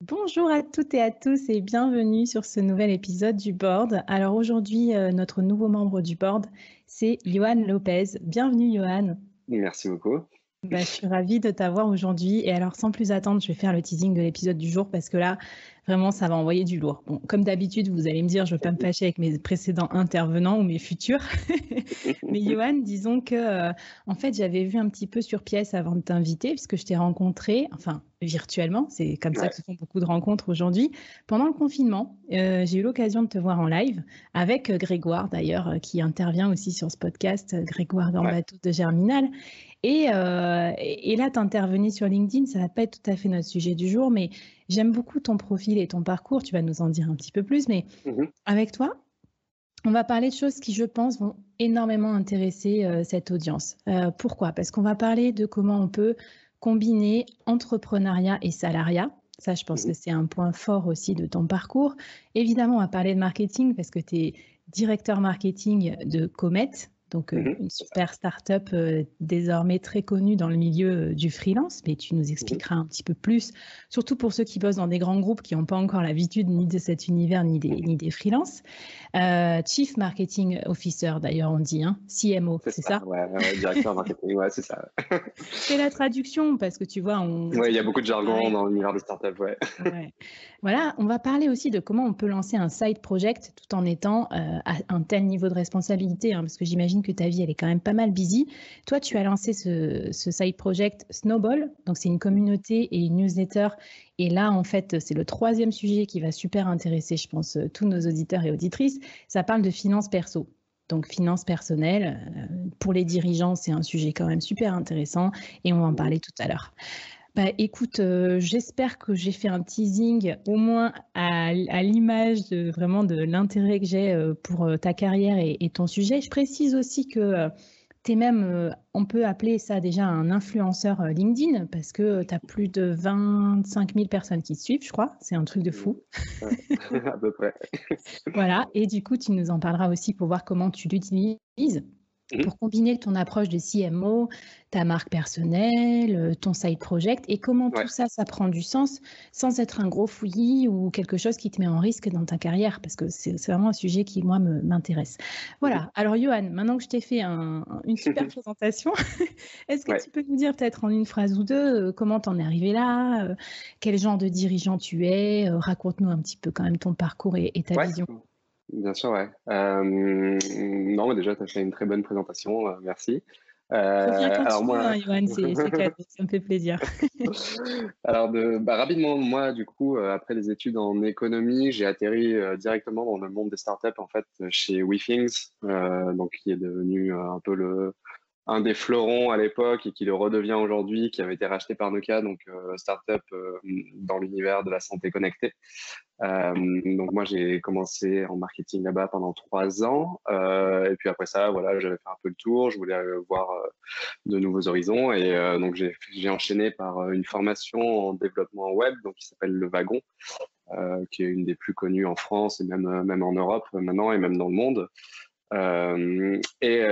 Bonjour à toutes et à tous et bienvenue sur ce nouvel épisode du board. Alors aujourd'hui, euh, notre nouveau membre du board, c'est Johan Lopez. Bienvenue Johan. Merci beaucoup. Bah, je suis ravie de t'avoir aujourd'hui. Et alors, sans plus attendre, je vais faire le teasing de l'épisode du jour parce que là, Vraiment, ça va envoyer du lourd. Bon, comme d'habitude, vous allez me dire, je ne veux pas me fâcher avec mes précédents intervenants ou mes futurs. Mais Johan, disons que, euh, en fait, j'avais vu un petit peu sur pièce avant de t'inviter, puisque je t'ai rencontré, enfin, virtuellement, c'est comme ça que se font beaucoup de rencontres aujourd'hui. Pendant le confinement, euh, j'ai eu l'occasion de te voir en live avec euh, Grégoire, d'ailleurs, qui intervient aussi sur ce podcast, Grégoire Gambato de Germinal. Et, et là, tu intervenu sur LinkedIn, ça va pas être tout à fait notre sujet du jour, mais J'aime beaucoup ton profil et ton parcours, tu vas nous en dire un petit peu plus, mais mhm. avec toi, on va parler de choses qui, je pense, vont énormément intéresser euh, cette audience. Euh, pourquoi? Parce qu'on va parler de comment on peut combiner entrepreneuriat et salariat. Ça, je pense mhm. que c'est un point fort aussi de ton parcours. Évidemment, on va parler de marketing parce que tu es directeur marketing de Comet, donc euh, mhm. une super start-up euh, désormais très connue dans le milieu euh, du freelance, mais tu nous mhm. expliqueras un petit peu plus, surtout pour ceux qui bossent dans des grands groupes qui n'ont pas encore l'habitude ni de cet univers ni des, ni des freelances. Chief Marketing Officer, d'ailleurs, on dit, hein, CMO, c'est ça, Ouais, directeur marketing, ouais, c'est ça. c'est la traduction, parce que tu vois, on. Ouais, il y a beaucoup de jargon dans l'univers des startups, ouais. ouais. Voilà, on va parler aussi de comment on peut lancer un side project tout en étant à un tel niveau de responsabilité, hein, parce que j'imagine que ta vie, elle est quand même pas mal busy. Toi, tu as lancé ce, side project Snowball. Donc, c'est une communauté et une newsletter. Et là, en fait, c'est le troisième sujet qui va super intéresser, je pense, euh, tous nos auditeurs et auditrices. Ça parle de finances perso. Donc, finances personnelles, euh, pour les dirigeants, c'est un sujet quand même super intéressant et on va en parler tout à l'heure. Bah, écoute, euh, j'espère que j'ai fait un teasing au moins à, l'image de vraiment de l'intérêt que j'ai euh, pour euh, ta carrière et, ton sujet. Je précise aussi que tu es même, on peut appeler ça déjà un influenceur LinkedIn parce que tu as plus de 25 000 personnes qui te suivent, je crois. C'est un truc de fou. à peu près. voilà. Et du coup, tu nous en parleras aussi pour voir comment tu l'utilises. Mmh. pour combiner ton approche de CMO, ta marque personnelle, euh, ton side project et comment tout ça, ça prend du sens sans être un gros fouillis ou quelque chose qui te met en risque dans ta carrière? Parce que c'est vraiment un sujet qui, moi, m'intéresse. Voilà. Mmh. Alors, Johan, maintenant que je t'ai fait une super présentation, est-ce que tu peux nous dire peut-être en une phrase ou deux euh, comment t'en es arrivé là, euh, quel genre de dirigeant tu es, raconte-nous un petit peu quand même ton parcours et, ta vision. Bien sûr, ouais. Euh, non, mais déjà, tu as fait une très bonne présentation, euh, merci. Euh, alors moi, hein, Johan, c'est ça me fait plaisir. alors de, bah, rapidement, moi, du coup, euh, après les études en économie, j'ai atterri directement dans le monde des startups en fait chez WeThings, donc qui est devenu un peu le un des fleurons à l'époque et qui le redevient aujourd'hui, qui avait été racheté par Nokia, donc startup dans l'univers de la santé connectée. donc moi j'ai commencé en marketing là-bas pendant trois ans et puis après ça voilà j'avais fait un peu le tour, je voulais voir de nouveaux horizons et donc j'ai enchaîné par une formation en développement web donc qui s'appelle le Wagon euh, qui est une des plus connues en France et même, euh, même en Europe maintenant et même dans le monde. Euh, et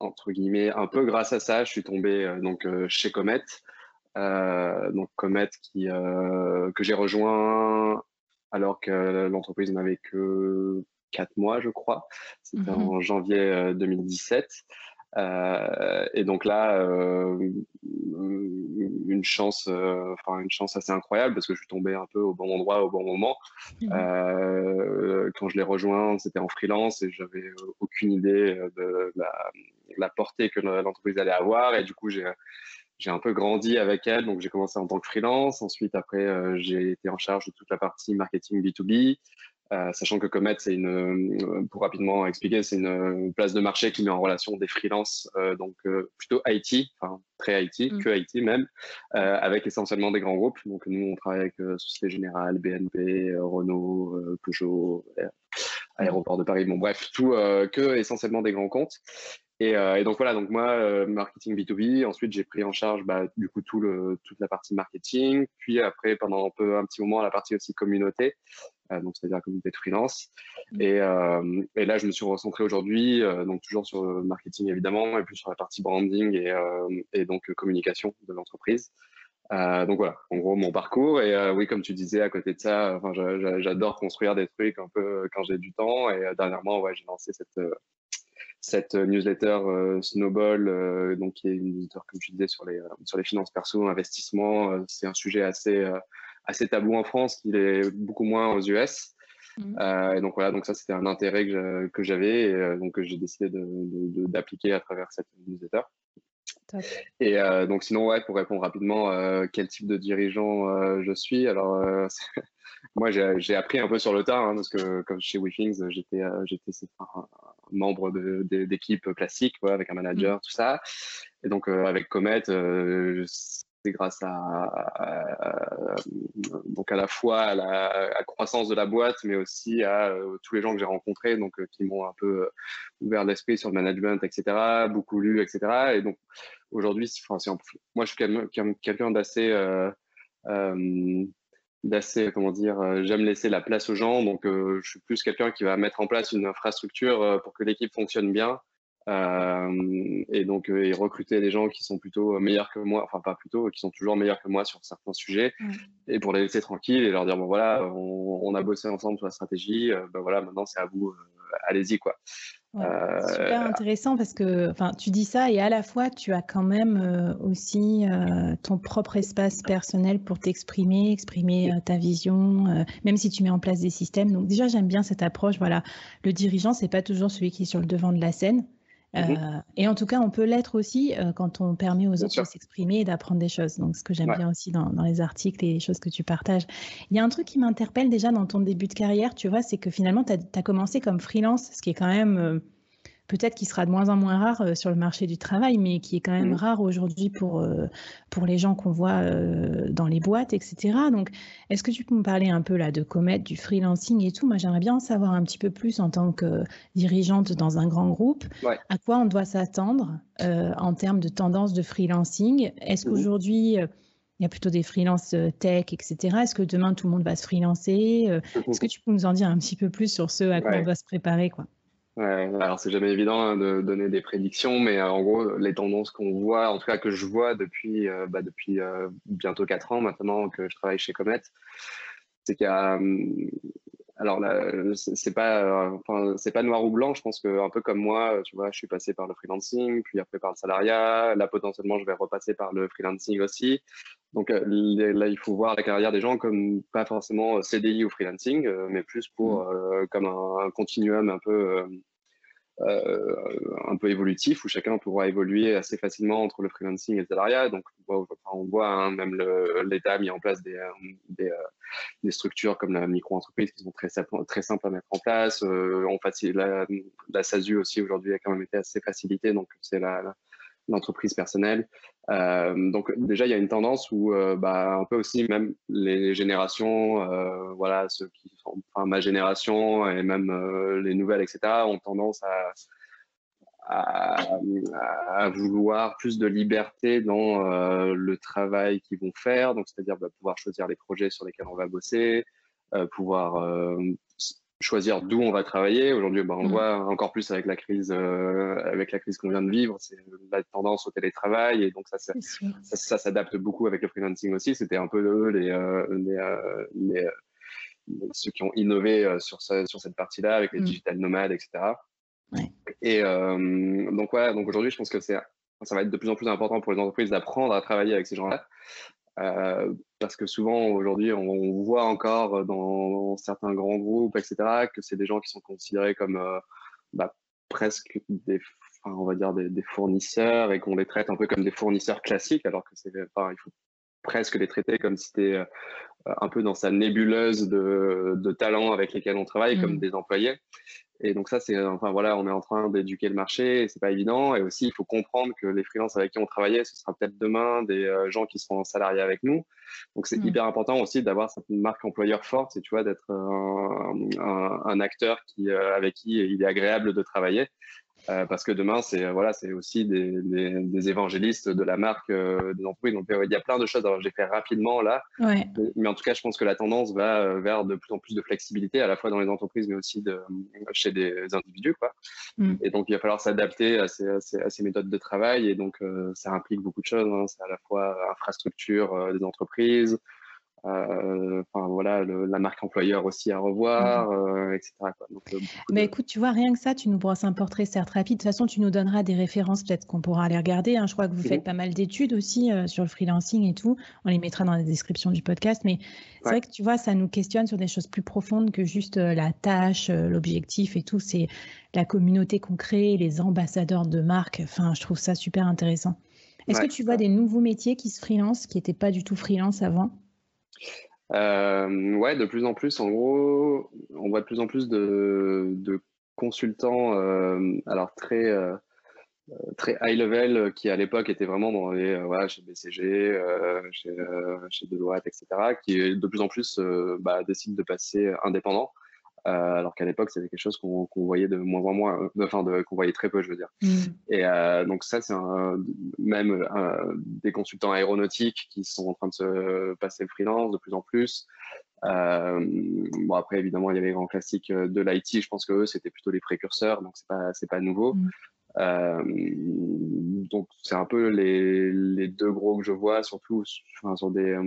entre guillemets, un peu grâce à ça, je suis tombé donc chez Comet. donc Comet qui, que j'ai rejoint alors que l'entreprise n'avait que 4 mois, je crois. C'était mmh en janvier 2017. Euh, et donc là, euh, une chance, euh, enfin une chance assez incroyable parce que je suis tombé un peu au bon endroit au bon moment. Mmh. quand je l'ai rejoint, c'était en freelance et j'avais aucune idée de la, portée que l'entreprise allait avoir. Et du coup, j'ai j'ai un peu grandi avec elle, donc j'ai commencé en tant que freelance. Ensuite, après, j'ai été en charge de toute la partie marketing B2B. Euh, sachant que Comet, c'est une, euh, pour rapidement expliquer, c'est une, place de marché qui met en relation des freelances, euh, donc plutôt IT, enfin très IT, mm. que IT même, avec essentiellement des grands groupes. Donc nous, on travaille avec Société Générale, BNP, Renault, Peugeot, Aéroport de Paris, bon bref, tout que essentiellement des grands comptes. Et, et, donc voilà, donc moi, marketing B2B. Ensuite, j'ai pris en charge bah, du coup tout le, toute la partie marketing. Puis après, pendant un peu un petit moment, la partie aussi communauté. Euh, donc c'est-à-dire communauté de freelance. Mmh. Et, euh, et, là, je me suis recentré aujourd'hui, euh, donc toujours sur le marketing évidemment, et plus sur la partie branding et, et donc communication de l'entreprise. Euh, donc voilà, en gros mon parcours. Et euh, oui, comme tu disais, à côté de ça, j'adore construire des trucs un peu quand j'ai du temps. Et dernièrement, ouais, j'ai lancé cette, cette newsletter Snowball, donc qui est une newsletter, comme tu disais, sur les, sur les finances perso, investissement. c'est un sujet assez assez tabou en France, qu'il est beaucoup moins aux US. Mmh. Euh, et donc voilà, donc ça c'était un intérêt que j'avais et euh, donc j'ai décidé d'appliquer à travers cette newsletter. Et euh, donc sinon ouais, pour répondre rapidement, quel type de dirigeant je suis Alors moi j'ai appris un peu sur le tas hein, parce que comme chez WeThings j'étais j'étais un membre d'équipe classique avec un manager mmh. tout ça. Et donc avec Comet grâce à, donc à la fois à la croissance de la boîte, mais aussi à euh, tous les gens que j'ai rencontrés, donc euh, qui m'ont un peu euh, ouvert l'esprit sur le management, etc. Beaucoup lu, etc. Et donc aujourd'hui, moi je suis quelqu'un d'assez d'assez, comment dire, j'aime laisser la place aux gens, donc je suis plus quelqu'un qui va mettre en place une infrastructure pour que l'équipe fonctionne bien euh, et donc, euh, et recruter des gens qui sont plutôt meilleurs que moi, enfin pas plutôt, qui sont toujours meilleurs que moi sur certains sujets, et pour les laisser tranquilles et leur dire bon voilà, on, a bossé ensemble sur la stratégie, ben voilà, maintenant c'est à vous, allez-y quoi. Super intéressant parce que enfin, tu dis ça et à la fois tu as quand même aussi ton propre espace personnel pour t'exprimer, exprimer ta vision, même si tu mets en place des systèmes. Donc déjà j'aime bien cette approche. Voilà, le dirigeant c'est pas toujours celui qui est sur le devant de la scène. Mmh euh, et en tout cas, on peut l'être aussi euh, quand on permet aux autres de s'exprimer et d'apprendre des choses. Donc, ce que j'aime bien aussi dans, dans, les articles et les choses que tu partages. Il y a un truc qui m'interpelle déjà dans ton début de carrière, tu vois, c'est que finalement, tu as, commencé comme freelance, ce qui est quand même euh, peut-être qu'il sera de moins en moins rare euh, sur le marché du travail, mais qui est quand même mmh. rare aujourd'hui pour, euh, pour les gens qu'on voit euh, dans les boîtes, etc. Donc, est-ce que tu peux me parler un peu là de Comet, du freelancing et tout? Moi, j'aimerais bien en savoir un petit peu plus en tant que dirigeante dans un grand groupe. À quoi on doit s'attendre en termes de tendance de freelancing? Est-ce mmh. qu'aujourd'hui, il y a plutôt des freelances tech, etc. Est-ce que demain, tout le monde va se freelancer? Mmh. Est-ce que tu peux nous en dire un petit peu plus sur ce à quoi on doit se préparer quoi? Ouais, alors c'est jamais évident hein, de donner des prédictions, mais euh, en gros, les tendances qu'on voit, en tout cas que je vois depuis, euh, bah, depuis euh, bientôt 4 ans maintenant que je travaille chez Comet, c'est qu'il y a, hum, alors c'est pas, enfin, c'est pas noir ou blanc. Je pense que un peu comme moi, tu vois, je suis passé par le freelancing, puis après par le salariat. Là, potentiellement, je vais repasser par le freelancing aussi. Donc là, il faut voir la carrière des gens comme pas forcément CDI ou freelancing, mais plus pour mmh. comme un, continuum un peu un peu évolutif où chacun pourra évoluer assez facilement entre le freelancing et le salariat. Donc, on voit hein, même l'État a mis en place des, des, des structures comme la micro-entreprise qui sont très, très simples à mettre en place. on la, SASU aussi aujourd'hui a quand même été assez facilitée, donc c'est l'entreprise personnelle. Euh, donc déjà, il y a une tendance où euh, bah, un peu aussi même les générations, euh, voilà, ceux qui sont, enfin, ma génération et même les nouvelles, etc., ont tendance à, à, vouloir plus de liberté dans le travail qu'ils vont faire, donc c'est-à-dire bah, pouvoir choisir les projets sur lesquels on va bosser, pouvoir choisir d'où on va travailler. Aujourd'hui, bah, on le mm. voit encore plus avec la crise, euh, avec la crise qu'on vient de vivre, c'est la tendance au télétravail et donc ça, ça, ça, s'adapte beaucoup avec le freelancing aussi. C'était un peu eux les, euh, euh, les, ceux qui ont innové sur, sur cette partie-là avec les mm. digital nomades, etc. Et donc voilà, donc aujourd'hui, je pense que c'est ça va être de plus en plus important pour les entreprises d'apprendre à travailler avec ces gens-là. Euh, parce que souvent aujourd'hui on, voit encore dans, certains grands groupes, etc., que c'est des gens qui sont considérés comme euh, bah, presque des, on va dire des, fournisseurs et qu'on les traite un peu comme des fournisseurs classiques, alors que c'est, enfin, il faut presque les traiter comme si c'était euh, un peu dans sa nébuleuse de, de talents avec lesquels on travaille, comme mmh. des employés. Et donc ça, c'est enfin voilà, on est en train d'éduquer le marché, c'est pas évident. Et aussi, il faut comprendre que les freelances avec qui on travaillait, ce sera peut-être demain des euh, gens qui seront salariés avec nous. Donc c'est mmh. hyper important aussi d'avoir cette marque employeur forte, et tu vois, d'être un, un, acteur qui euh, avec qui il est agréable de travailler. Euh, parce que demain, c'est euh, voilà, c'est aussi des, des, des, évangélistes de la marque euh, des entreprises. Donc, il y a plein de choses. Alors, j'ai fait rapidement là, mais, en tout cas, je pense que la tendance va vers de plus en plus de flexibilité, à la fois dans les entreprises, mais aussi de, chez des individus. Quoi. Mm. Et donc, il va falloir s'adapter à ces, à, ces, méthodes de travail. Et donc, ça implique beaucoup de choses. Hein. C'est à la fois infrastructure des entreprises, enfin voilà, la marque employeur aussi à revoir, mhm. euh, etc. Euh, Mais écoute, tu vois, rien que ça, tu nous brosses un portrait certes rapide. De toute façon, tu nous donneras des références, peut-être qu'on pourra aller regarder. Hein. Je crois que vous faites pas mal d'études aussi sur le freelancing et tout. On les mettra dans la description du podcast. Mais c'est vrai que tu vois, ça nous questionne sur des choses plus profondes que juste la tâche, l'objectif et tout. C'est la communauté qu'on crée, les ambassadeurs de marque. Enfin, je trouve ça super intéressant. Est-ce que tu vois des nouveaux métiers qui se freelance, qui n'étaient pas du tout freelance avant? Euh, ouais, de plus en plus, en gros, on voit de plus en plus de, consultants, euh, alors très, euh, très high level, qui à l'époque étaient vraiment dans les, chez BCG, chez, chez Deloitte, etc., qui de plus en plus bah, décident de passer indépendant. Euh, alors qu'à l'époque, c'était quelque chose qu'on voyait de moins en moins, euh, enfin, qu'on voyait très peu, je veux dire. Mm. Et euh, donc ça, c'est même des consultants aéronautiques qui sont en train de se passer le freelance de plus en plus. bon après évidemment il y avait les grands classiques de l'IT. Je pense que eux c'était plutôt les précurseurs, donc c'est pas c'est pas nouveau. Mm. donc c'est un peu les, les, deux gros que je vois, surtout sur des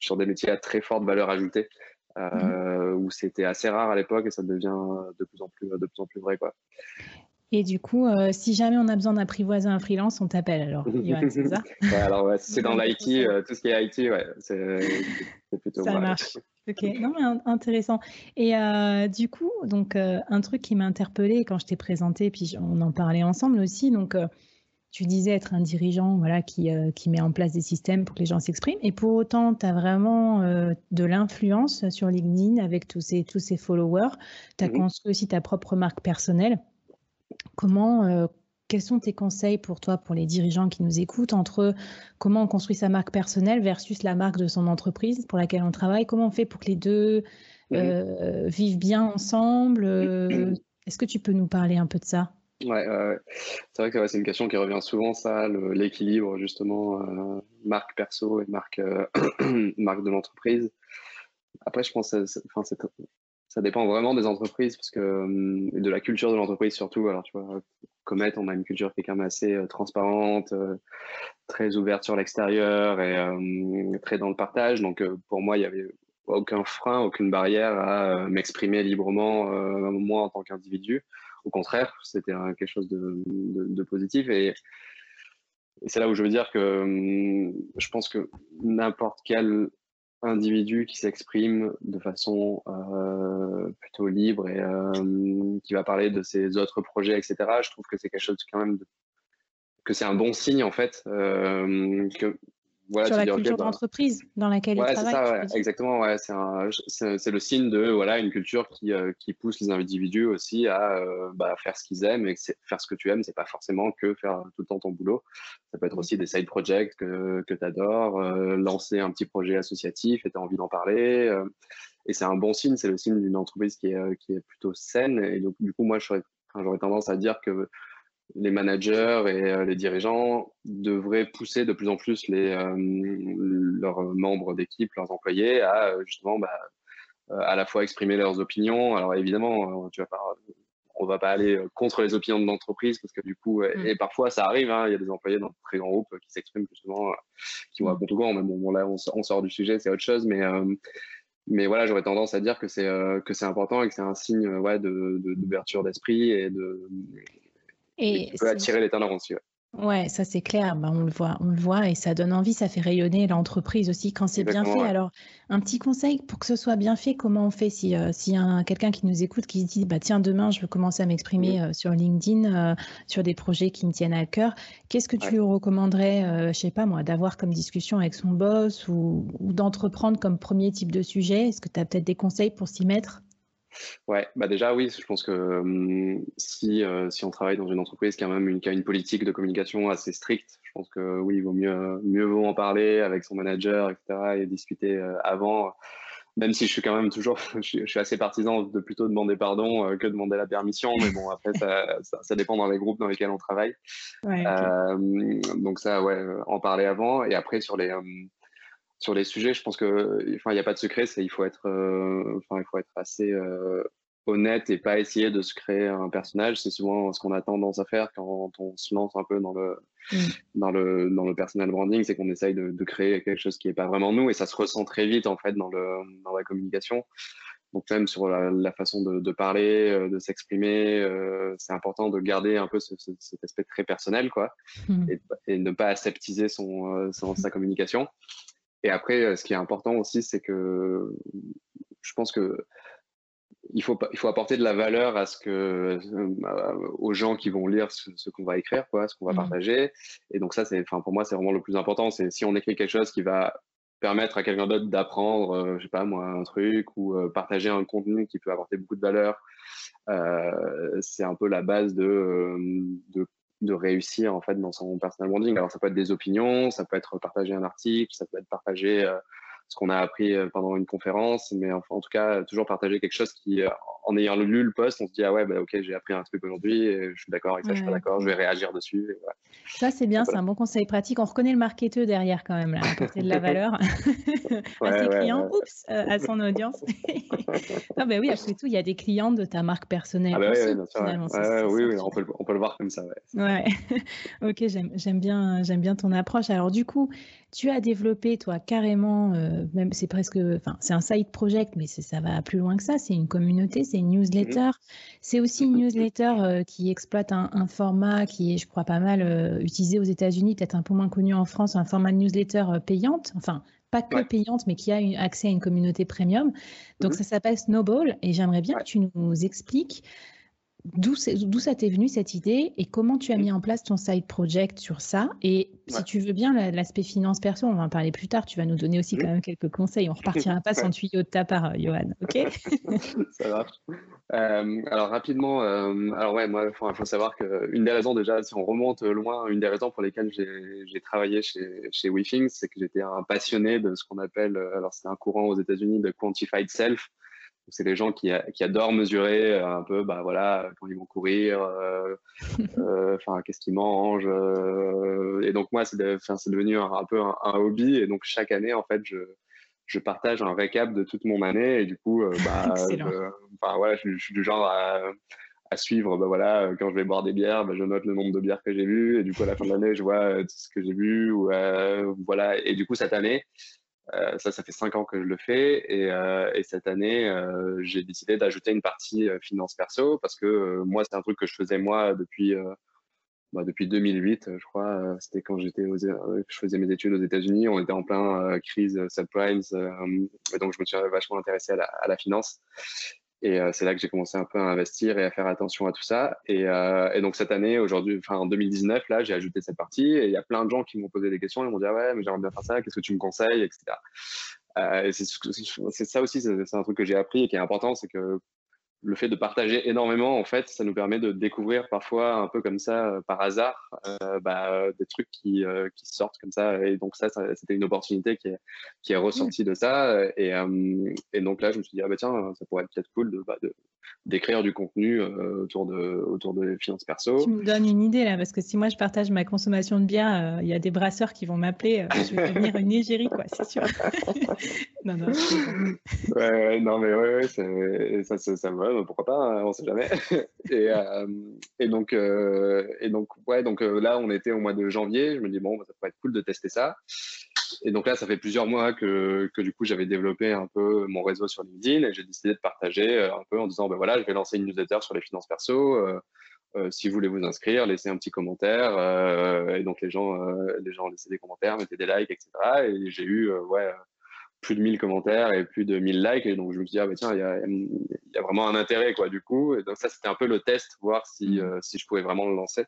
sur des métiers à très forte valeur ajoutée. Mhm. Euh, où c'était assez rare à l'époque et ça devient de plus en plus, de plus, en plus vrai. Quoi. Et du coup, euh, si jamais on a besoin d'apprivoiser un freelance, on t'appelle alors, c'est ça? Alors, ouais, c'est dans l'IT, euh, tout ce qui est IT, ouais, c'est plutôt Ça marche. Ok, non, mais intéressant. Et du coup, donc, un truc qui m'a interpellée quand je t'ai présenté, puis on en parlait ensemble aussi, donc tu disais être un dirigeant voilà, qui, euh, qui, met en place des systèmes pour que les gens s'expriment. Et pour autant, tu as vraiment euh, de l'influence sur LinkedIn avec tous ces, tous ces followers. Tu as mhm. construit aussi ta propre marque personnelle. Comment, euh, quels sont tes conseils pour toi, pour les dirigeants qui nous écoutent, entre comment on construit sa marque personnelle versus la marque de son entreprise pour laquelle on travaille? Comment on fait pour que les deux mhm. vivent bien ensemble? Est-ce que tu peux nous parler un peu de ça? Ouais, c'est vrai que c'est une question qui revient souvent, ça, l'équilibre justement euh, marque perso et marque, euh, marque de l'entreprise. Après, je pense que ça dépend vraiment des entreprises parce que hum, de la culture de l'entreprise surtout. Alors, tu vois, Comet, on a une culture qui est quand même assez euh, transparente, très ouverte sur l'extérieur et très dans le partage. Donc, pour moi, il n'y avait aucun frein, aucune barrière à m'exprimer librement, moi en tant qu'individu. Au contraire, c'était quelque chose de, positif. Et, c'est là où je veux dire que hum, je pense que n'importe quelle individu qui s'exprime de façon plutôt libre et qui va parler de ses autres projets, etc. Je trouve que c'est quelque chose quand même que c'est un bon signe en fait que sur la culture bah d'entreprise dans laquelle ouais, il travaille. C'est ça, exactement. Ouais, c'est le signe de voilà une culture qui, euh, qui pousse les individus aussi à euh, bah, faire ce qu'ils aiment et faire ce que tu aimes, c'est pas forcément que faire tout le temps ton boulot. Ça peut être aussi des side projects que, que tu adores, euh, lancer un petit projet associatif et tu as envie d'en parler. et c'est un bon signe, c'est le signe d'une entreprise qui est, qui est plutôt saine. Et donc, du coup, moi, j'aurais tendance à dire que les managers et euh, les dirigeants devraient pousser de plus en plus les, euh, leurs membres d'équipe, leurs employés à euh, justement bah, à la fois exprimer leurs opinions. Alors évidemment, tu vas pas, on va pas aller contre les opinions de l'entreprise parce que du coup, mm. et, parfois ça arrive, hein, il y a des employés dans de très grands groupes qui s'expriment justement, qui vont à contre courant. Mais bon, là, on, sort du sujet, c'est autre chose, mais mais voilà, j'aurais tendance à dire que c'est que c'est important et que c'est un signe ouais, d'ouverture d'esprit et de et, qui peut attirer les talents aussi. Ouais. ça c'est clair, bah, on le voit, on le voit et ça donne envie, ça fait rayonner l'entreprise aussi quand c'est bien fait. Alors, un petit conseil pour que ce soit bien fait, comment on fait si euh, s'il y a quelqu'un qui nous écoute qui se dit bah tiens demain je veux commencer à m'exprimer euh, sur LinkedIn euh, sur des projets qui me tiennent à cœur, qu'est-ce que tu lui recommanderais, je sais pas moi, d'avoir comme discussion avec son boss ou, ou d'entreprendre comme premier type de sujet? Est-ce que tu as peut-être des conseils pour s'y mettre? Ouais, bah déjà oui, je pense que hum, si, euh, si on travaille dans une entreprise qui a même une, qui a une politique de communication assez stricte, je pense que oui, il vaut mieux, mieux vaut en parler avec son manager, etc. et discuter euh, avant. Même si je suis quand même toujours, je suis, assez partisan de plutôt demander pardon euh, que demander la permission, mais bon après ça, ça, dépend dans les groupes dans lesquels on travaille. Ouais, donc ça, ouais, en parler avant et après sur les hum, sur les sujets, je pense que, enfin, il n'y a pas de secret, c'est il faut être, euh, enfin, il faut être assez euh, honnête et pas essayer de se créer un personnage. C'est souvent ce qu'on a tendance à faire quand on se lance un peu dans le, mm. dans le, dans le personal branding, c'est qu'on essaye de, créer quelque chose qui n'est pas vraiment nous et ça se ressent très vite en fait dans le, dans la communication. Donc même sur la, façon de, parler, euh, de s'exprimer, c'est important de garder un peu cet aspect très personnel, quoi, mm. et, et, ne pas aseptiser son, son sa communication. Et après, euh, ce qui est important aussi, c'est que je pense que il faut, il faut apporter de la valeur à ce que, euh, aux gens qui vont lire ce, qu'on va écrire, quoi, ce qu'on va mmh. partager. Et donc ça, c'est, enfin, pour moi, c'est vraiment le plus important. C'est si on écrit quelque chose qui va permettre à quelqu'un d'autre d'apprendre, euh, je sais pas moi, un truc ou partager un contenu qui peut apporter beaucoup de valeur. c'est un peu la base de, de de réussir en fait dans son personal branding. Alors ça peut être des opinions, ça peut être partager un article, ça peut être partager euh, ce qu'on a appris euh, pendant une conférence, mais en tout cas toujours partager quelque chose qui, euh, en ayant lu le post, on se dit ah ouais bah, ok j'ai appris un truc aujourd'hui, je suis d'accord avec ça, je suis pas d'accord, je vais réagir dessus. Ça c'est bien, c'est un bon conseil pratique. On reconnaît le marketeur derrière quand même là, apporter de la valeur à ses clients, oups, à son audience. non ben oui après tout il y a des clients de ta marque personnelle. Ah bah bien sûr, oui, oui on, peut, on peut le voir comme ça. Ouais. ok j'aime bien j'aime bien ton approche. Alors du coup tu as développé, toi, carrément, euh, même c'est presque, enfin, c'est un side project, mais ça va plus loin que ça. C'est une communauté, c'est une newsletter. C'est aussi une newsletter euh, qui exploite un, format qui est, je crois, pas mal euh, utilisé aux États-Unis, peut-être un peu moins connu en France, un format de newsletter payante. Enfin, pas que payante, mais qui a accès à une communauté premium. Donc, mm-hmm. ça s'appelle Snowball. Et j'aimerais bien que tu nous expliques D'où ça t'est venu cette idée et comment tu as mis en place ton side project sur ça? Et si tu veux bien, l'aspect finance perso, on va en parler plus tard. Tu vas nous donner aussi quand même quelques conseils. On repartira pas sans tuyau de ta part, Johan. Ok? Ça marche. Euh, alors rapidement, euh, alors ouais, moi, il faut, savoir qu'une des raisons déjà, si on remonte loin, une des raisons pour lesquelles j'ai travaillé chez, chez WeThings, c'est que j'étais un passionné de ce qu'on appelle, euh, alors c'est un courant aux États-Unis de quantified self c'est les gens qui, qui, adorent mesurer euh, un peu, bah voilà, quand ils vont courir, euh, euh, enfin qu'est-ce qu'ils mangent. et donc moi, c'est devenu un, peu un, hobby. Et donc chaque année, en fait, je, je partage un récap de toute mon année. Et du coup, bah, je, voilà, je, suis du genre à, à suivre. Bah voilà, quand je vais boire des bières, bah, je note le nombre de bières que j'ai vues. Et du coup, à la fin de l'année, je vois tout ce que j'ai vu. Ou, voilà. Et du coup, cette année, euh, ça, ça fait cinq ans que je le fais et, euh, et cette année, euh, j'ai décidé d'ajouter une partie finance perso parce que moi, c'est un truc que je faisais moi depuis bah, depuis 2008, je crois. C'était quand j'étais je faisais mes études aux États-Unis. On était en plein crise subprimes, et donc je me suis vachement intéressé à la finance. Et c'est là que j'ai commencé un peu à investir et à faire attention à tout ça. Et, et donc cette année, aujourd'hui, enfin en 2019, là, j'ai ajouté cette partie. Et il y a plein de gens qui m'ont posé des questions. Ils m'ont dit ah ouais, mais j'aimerais bien faire ça. Qu'est-ce que tu me conseilles, etc. Euh, c'est ça aussi, c'est un truc que j'ai appris et qui est important, c'est que le fait de partager énormément, en fait, ça nous permet de découvrir parfois un peu comme ça, euh, par hasard, euh, bah, des trucs qui, euh, qui, sortent comme ça. Et donc ça, c'était une opportunité qui est, qui est ressortie de ça. Et, et, donc là, je me suis dit, ah bah tiens, ça pourrait être peut-être cool de, bah, d'écrire du contenu autour de autour de finances perso. Tu me donnes une idée là, parce que si moi je partage ma consommation de bière, il y a des brasseurs qui vont m'appeler. je vais devenir une égérie, quoi, c'est sûr. non, non, ouais, non, mais ouais, ouais ça, ça, ça va pourquoi pas, hein, on sait jamais. et, euh, et, donc, euh, et donc, ouais, donc euh, là, on était au mois de janvier. Je me dis bon, bah, ça pourrait être cool de tester ça. Et donc là, ça fait plusieurs mois que, que du coup, j'avais développé un peu mon réseut sur LinkedIn et j'ai décidé de partager un peu en disant, ben voilà, je vais lancer une newsletter sur les finances perso. si vous voulez vous inscrire, laissez un petit commentaire. et donc les gens, les gens laissaient des commentaires, mettaient des likes, etc. Et j'ai eu, ouais, plus de 1000 commentaires et plus de 1000 likes. Et donc, je me suis dit, ah, bah, tiens, il y a, y a, vraiment un intérêt, quoi, du coup. Et donc, ça, c'était un peu le test, voir si, mmh. euh, si je pouvais vraiment le lancer.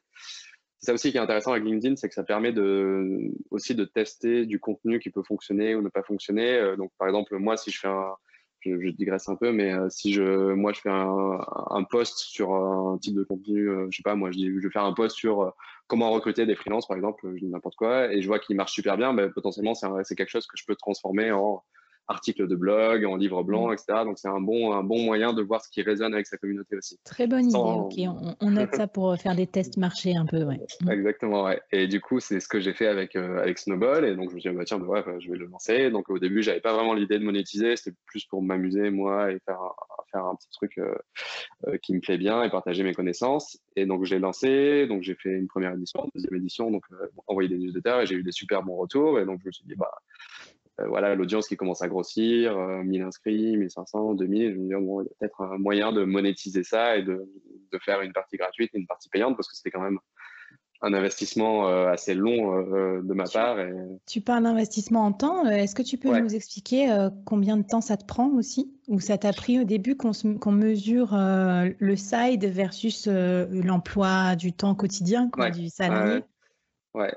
C'est ça aussi qui est intéressant avec LinkedIn, c'est que ça permet de, aussi de tester du contenu qui peut fonctionner ou ne pas fonctionner. Euh, donc, par exemple, moi, si je fais un, je, digresse un peu, mais euh, si je, moi, je fais un, post sur un type de contenu, euh, je sais pas, moi, je, je vais faire un post sur comment recruter des freelances, par exemple, je dis n'importe quoi, et je vois qu'il marche super bien, ben, potentiellement, c'est quelque chose que je peux transformer en articles de blog, en livre blanc, mm. etc. Donc c'est un bon, un bon moyen de voir ce qui résonne avec sa communauté aussi. Très bonne idée, ok. On, note ça pour faire des tests marché un peu, ouais. Mm. Exactement, ouais. Et du coup, c'est ce que j'ai fait avec, euh, avec Snowball. Et donc je me suis dit, bah, tiens, bah, je vais le lancer. Donc au début, j'avais pas vraiment l'idée de monétiser, c'était plus pour m'amuser, moi, et faire, faire un petit truc euh, euh, qui me plaît bien et partager mes connaissances. Et donc je l'ai lancé, donc j'ai fait une première édition, une deuxième édition, donc envoyé des newsletters et j'ai eu des super bons retours. Et donc je me suis dit, bah, euh, voilà, l'audience qui commence à grossir, 1000 euh, inscrits, 1500, 2000, je me dis, bon, il y a peut-être un moyen de monétiser ça et de, de, faire une partie gratuite et une partie payante parce que c'était quand même un investissement euh, assez long de ma part. Et... Tu parles d'investissement en temps. Est-ce que tu peux nous expliquer combien de temps ça te prend aussi Ou ça t'a pris au début qu'on mesure le side versus l'emploi du temps quotidien quoi, du salarié? Ouais.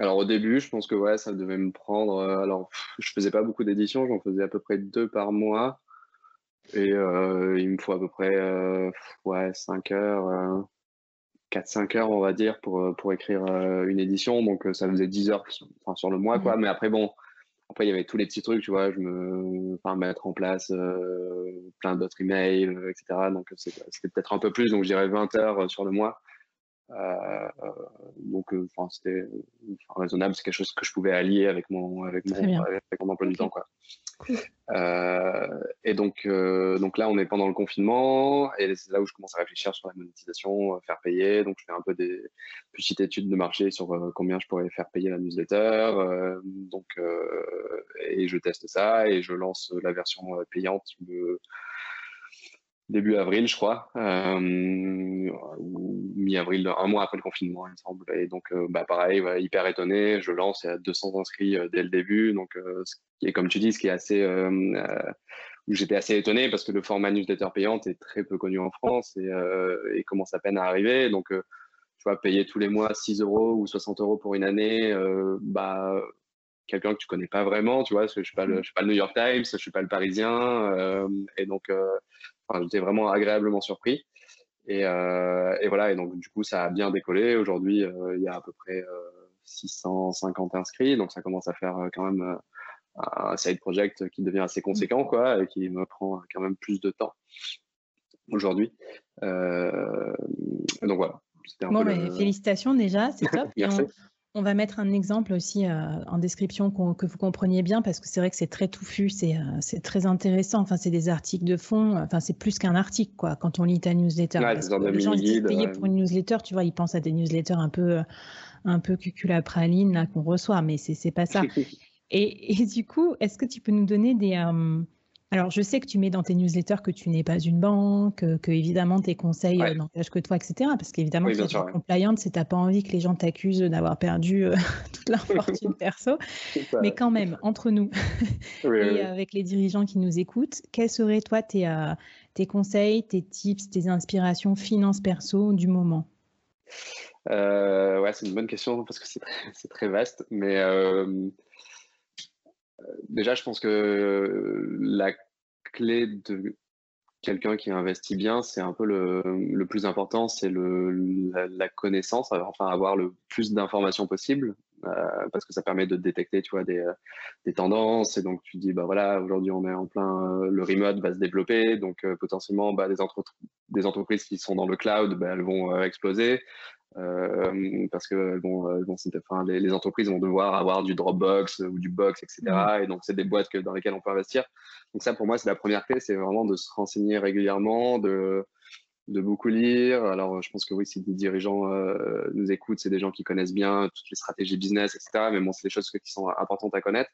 Alors au début, je pense que ouais, ça devait me prendre. Euh, alors, je faisais pas beaucoup d'éditions, j'en faisais à peu près deux par mois. Et euh, il me faut à peu près euh, ouais, 5 heures, 4-5 heures, on va dire, pour, pour écrire une édition. Donc ça faisait 10 heures sur, enfin, sur le mois, quoi. Mmh. Mais après, bon, après, il y avait tous les petits trucs, tu vois, je me, enfin, mettre en place plein d'autres emails, etc. Donc c'était peut-être un peu plus, donc je dirais 20 heures sur le mois. Euh, donc, euh, enfin, c'était raisonnable. C'est quelque chose que je pouvais allier avec mon, avec mon, avec mon emploi du temps, quoi. Euh, et donc, donc là, on est pendant le confinement et c'est là où je commence à réfléchir sur la monétisation, faire payer. Donc, je fais un peu des petites études de marché sur combien je pourrais faire payer la newsletter. donc, et je teste ça et je lance la version payante le, début avril, je crois, euh, ou mi-avril, un mois après le confinement, il me semble. Et donc, euh, bah, pareil, hyper étonné, je lance, il y a 200 inscrits euh, dès le début. Donc, ce qui est, comme tu dis, ce qui est assez, j'étais assez étonné parce que le format newsletter payante est très peu connu en France et, commence à peine à arriver. Donc, tu vois, payer tous les mois 6 euros ou 60 euros pour une année, bah, quelqu'un que tu connais pas vraiment, tu vois, parce que je suis suis pas le New York Times, je suis pas le Parisien, et donc j'étais vraiment agréablement surpris. Et, euh, et, voilà, et donc du coup, ça a bien décollé. Aujourd'hui, euh, il y a à peu près 650 euh, inscrits, donc ça commence à faire quand même un side project qui devient assez conséquent, quoi, et qui me prend quand même plus de temps aujourd'hui. donc voilà. Bon, mais félicitations déjà, c'est top. Merci. On va mettre un exemple aussi euh, en description que vous compreniez bien parce que c'est vrai que c'est très touffu, c'est euh, très intéressant. Enfin, c'est des articles de fond. Enfin, c'est plus qu'un article quoi. Quand on lit ta newsletter, les gens ils payés pour une newsletter, tu vois, ils pensent à des newsletters un peu un peu cuculapraline là qu'on reçoit, mais c'est pas ça. et, et, du coup, est-ce que tu peux nous donner des euh, Alors, je sais que tu mets dans tes newsletters que tu n'es pas une banque, que évidemment tes conseils euh, n'engagent que toi, etc. Parce qu'évidemment, tu es compliant si tu n'as pas envie que les gens t'accusent d'avoir perdu euh, toute leur fortune perso. Mais quand même, entre nous et avec les dirigeants qui nous écoutent, quels seraient toi tes, euh, tes conseils, tes tips, tes inspirations finances perso du moment? Ouais, c'est une bonne question parce que c'est très, vaste. Mais déjà, je pense que la clé de quelqu'un qui investit bien, c'est un peu le, plus important, c'est la, connaissance, enfin avoir le plus d'informations possible, euh, parce que ça permet de détecter, tu vois, des, des, tendances. Et donc tu dis, bah voilà, aujourd'hui on est en plein, le remote va se développer, donc euh, potentiellement, bah, des, des, entreprises qui sont dans le cloud, bah, elles vont euh, exploser. Euh, parce que bon, euh, bon enfin, les, les, entreprises vont devoir avoir du Dropbox ou du Box, etc. Mm. Et donc, c'est des boîtes que, dans lesquelles on peut investir. Donc ça, pour moi, c'est la première clé, c'est vraiment de se renseigner régulièrement, de, de beaucoup lire. Alors, je pense que oui, si des dirigeants euh, nous écoutent, c'est des gens qui connaissent bien toutes les stratégies business, etc. Mais bon, c'est des choses qui sont importantes à connaître.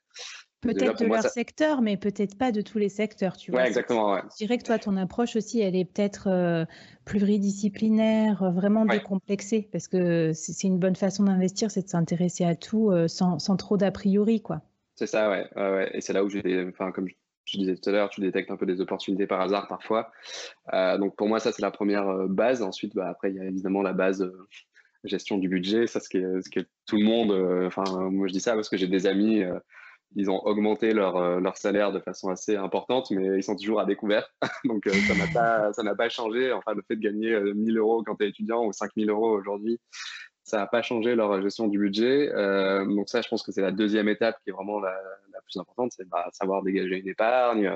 Peut-être de leur secteur, mais peut-être pas de tous les secteurs, tu vois. Ouais, exactement. Ouais. Je dirais que toi, ton approche aussi, elle est peut-être euh, pluridisciplinaire, euh, vraiment décomplexée, parce que c'est une bonne façon d'investir, c'est de s'intéresser à tout euh, sans, sans, trop d'a priori, quoi. C'est ça, ouais. ouais. Et c'est là où j'ai, enfin, comme je disais tout à l'heure, tu détectes un peu des opportunités par hasard parfois. donc pour moi, ça c'est la première base. Ensuite, bah, après, il y a évidemment la base gestion du budget. Ça, ce ce qui est tout le monde. Enfin, moi je dis ça parce que j'ai des amis ils ont augmenté leur, euh, leur salaire de façon assez importante, mais ils sont toujours à découvert. Donc, euh, ça n'a pas, pas changé. Enfin, le fait de gagner 1000 euh, euros quand tu es étudiant ou 5000 euros aujourd'hui, ça n'a pas changé leur gestion du budget. donc, ça, je pense que c'est la deuxième étape qui est vraiment la, la plus importante, c'est bah, savoir dégager une épargne,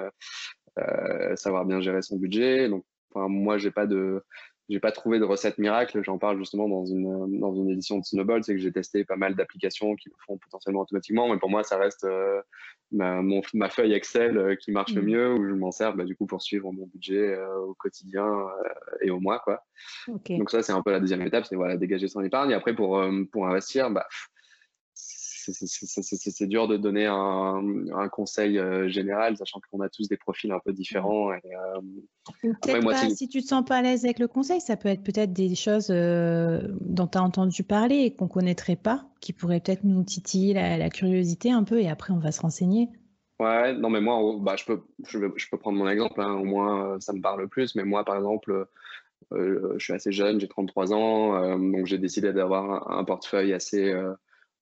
savoir bien gérer son budget. Donc, enfin, moi, j'ai pas de, j'ai pas trouvé de recette miracle. J'en parle justement dans une, dans une édition de Snowball. C'est que j'ai testé pas mal d'applications qui le font potentiellement automatiquement. Mais pour moi, ça reste euh, ma, mon, ma, feuille Excel euh, qui marche le mmh. mieux, où je m'en sers bah, du coup pour suivre mon budget euh, au quotidien et au mois. Quoi. Donc ça, c'est un peu la deuxième étape, c'est voilà, dégager son épargne. Et après, pour, pour investir, bah, c'est dur de donner un, conseil euh, général, sachant qu'on a tous des profils un peu différents. Et, euh, si tu te sens pas à l'aise avec le conseil, ça peut être peut-être des choses euh, dont tu as entendu parler et qu'on connaîtrait pas, qui pourraient peut-être nous titiller la, curiosité un peu, et après on va se renseigner. Ouais, non, mais moi, bah, je, peux, je, peux prendre mon exemple, hein, au moins ça me parle plus, mais moi, par exemple, je suis assez jeune, j'ai 33 ans, donc j'ai décidé d'avoir un, portefeuille assez euh,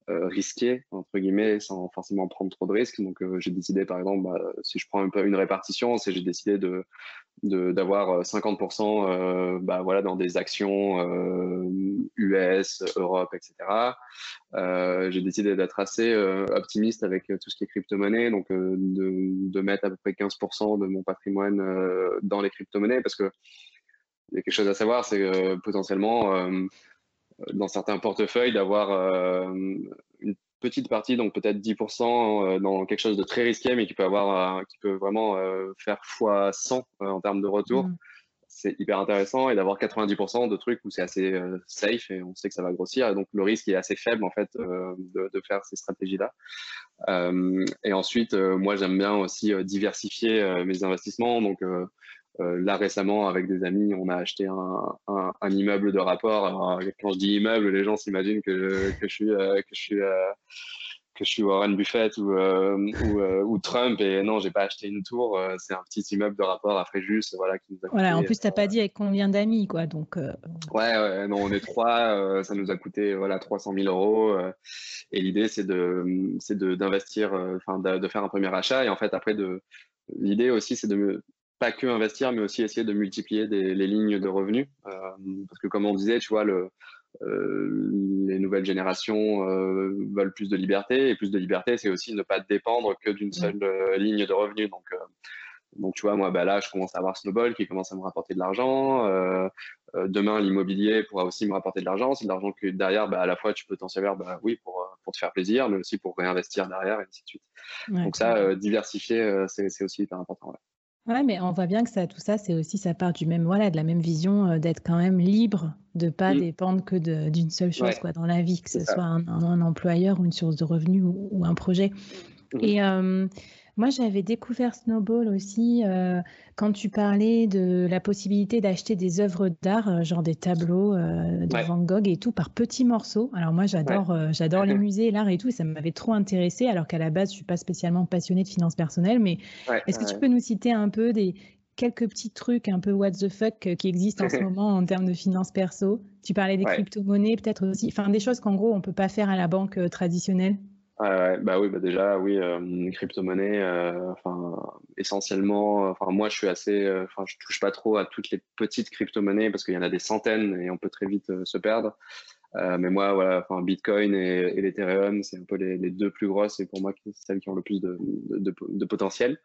risqué entre guillemets sans forcément prendre trop de risques. Donc euh, j'ai décidé par exemple bah, si je prends un peu une répartition c'est j'ai décidé de d'avoir 50% euh, bah, voilà dans des actions US Europe etc j'ai décidé d'être assez optimiste avec tout ce qui est crypto-monnaie. Donc de, de, mettre à peu près 15% de mon patrimoine dans les crypto-monnaies parce que il y a quelque chose à savoir c'est que potentiellement dans certains portefeuilles d'avoir euh, une petite partie, donc peut-être 10% euh, dans quelque chose de très risqué, mais qui peut avoir, qui peut vraiment euh, faire fois 100 en termes de retour. Mm. C'est hyper intéressant et d'avoir 90% de trucs où c'est assez safe et on sait que ça va grossir. Et donc le risque est assez faible en fait de, de, faire ces stratégies-là. et ensuite, moi j'aime bien aussi diversifier mes investissements. Donc euh, là récemment, avec des amis, on a acheté un, un, un immeuble de rapport. Alors, quand je dis immeuble, les gens s'imaginent que, que je suis euh, que je suis euh, que je suis Warren Buffett ou, ou, ou, Trump. Et non, j'ai pas acheté une tour. c'est un petit immeuble de rapport à Fréjus, voilà, qui nous a Voilà. En plus, t'as pas dit avec combien d'amis, quoi. Donc. Ouais, ouais, non, on est trois. ça nous a coûté voilà 300 000 euros. et l'idée, c'est de c'est d'investir, enfin, de, de, faire un premier achat. Et en fait, après de L'idée aussi, c'est de pas que investir, mais aussi essayer de multiplier les lignes de revenus. Euh, parce que comme on disait, tu vois, le, euh, les nouvelles générations euh, veulent plus de liberté, et plus de liberté, c'est aussi ne pas dépendre que d'une mmh. seule ligne de revenus. Donc, donc tu vois, moi, bah, là, je commence à avoir Snowball qui commence à me rapporter de l'argent. demain, l'immobilier pourra aussi me rapporter de l'argent. C'est de l'argent que derrière, bah, à la fois, tu peux t'en servir, bah, oui, pour, pour te faire plaisir, mais aussi pour réinvestir derrière, et ainsi de suite. donc ça, diversifier, c'est aussi hyper important. Ouais, mais on voit bien que ça, tout ça, c'est aussi, ça part du même, voilà, de la même vision euh, d'être quand même libre, de pas mmh. dépendre que d'une seule chose, quoi, dans la vie, que ce soit un, employeur ou une source de revenus ou, un projet. Mmh. Et Moi, j'avais découvert Snowball aussi euh, quand tu parlais de la possibilité d'acheter des œuvres d'art, euh, genre des tableaux euh, de Van Gogh et tout, par petits morceaux. Alors moi, j'adore j'adore les musées, l'art et tout, et ça m'avait trop intéressé, alors qu'à la base, je suis pas spécialement passionnée de finances personnelles. Mais est-ce que tu peux nous citer un peu des quelques petits trucs un peu what the fuck qui existent en ce moment en termes de finances perso? Tu parlais des crypto-monnaies peut-être aussi, enfin des choses qu'en gros, on peut pas faire à la banque traditionnelle? Ouais, bah oui, bah déjà, oui, euh, crypto-monnaie, euh, enfin, essentiellement, enfin, moi, je suis assez, euh, enfin, je touche pas trop à toutes les petites crypto-monnaies parce qu'il y en a des centaines et on peut très vite se perdre. mais moi, voilà, enfin, Bitcoin et, et l'Ethereum, c'est un peu les, deux plus grosses et pour moi, celles qui ont le plus de, de, de potentiel.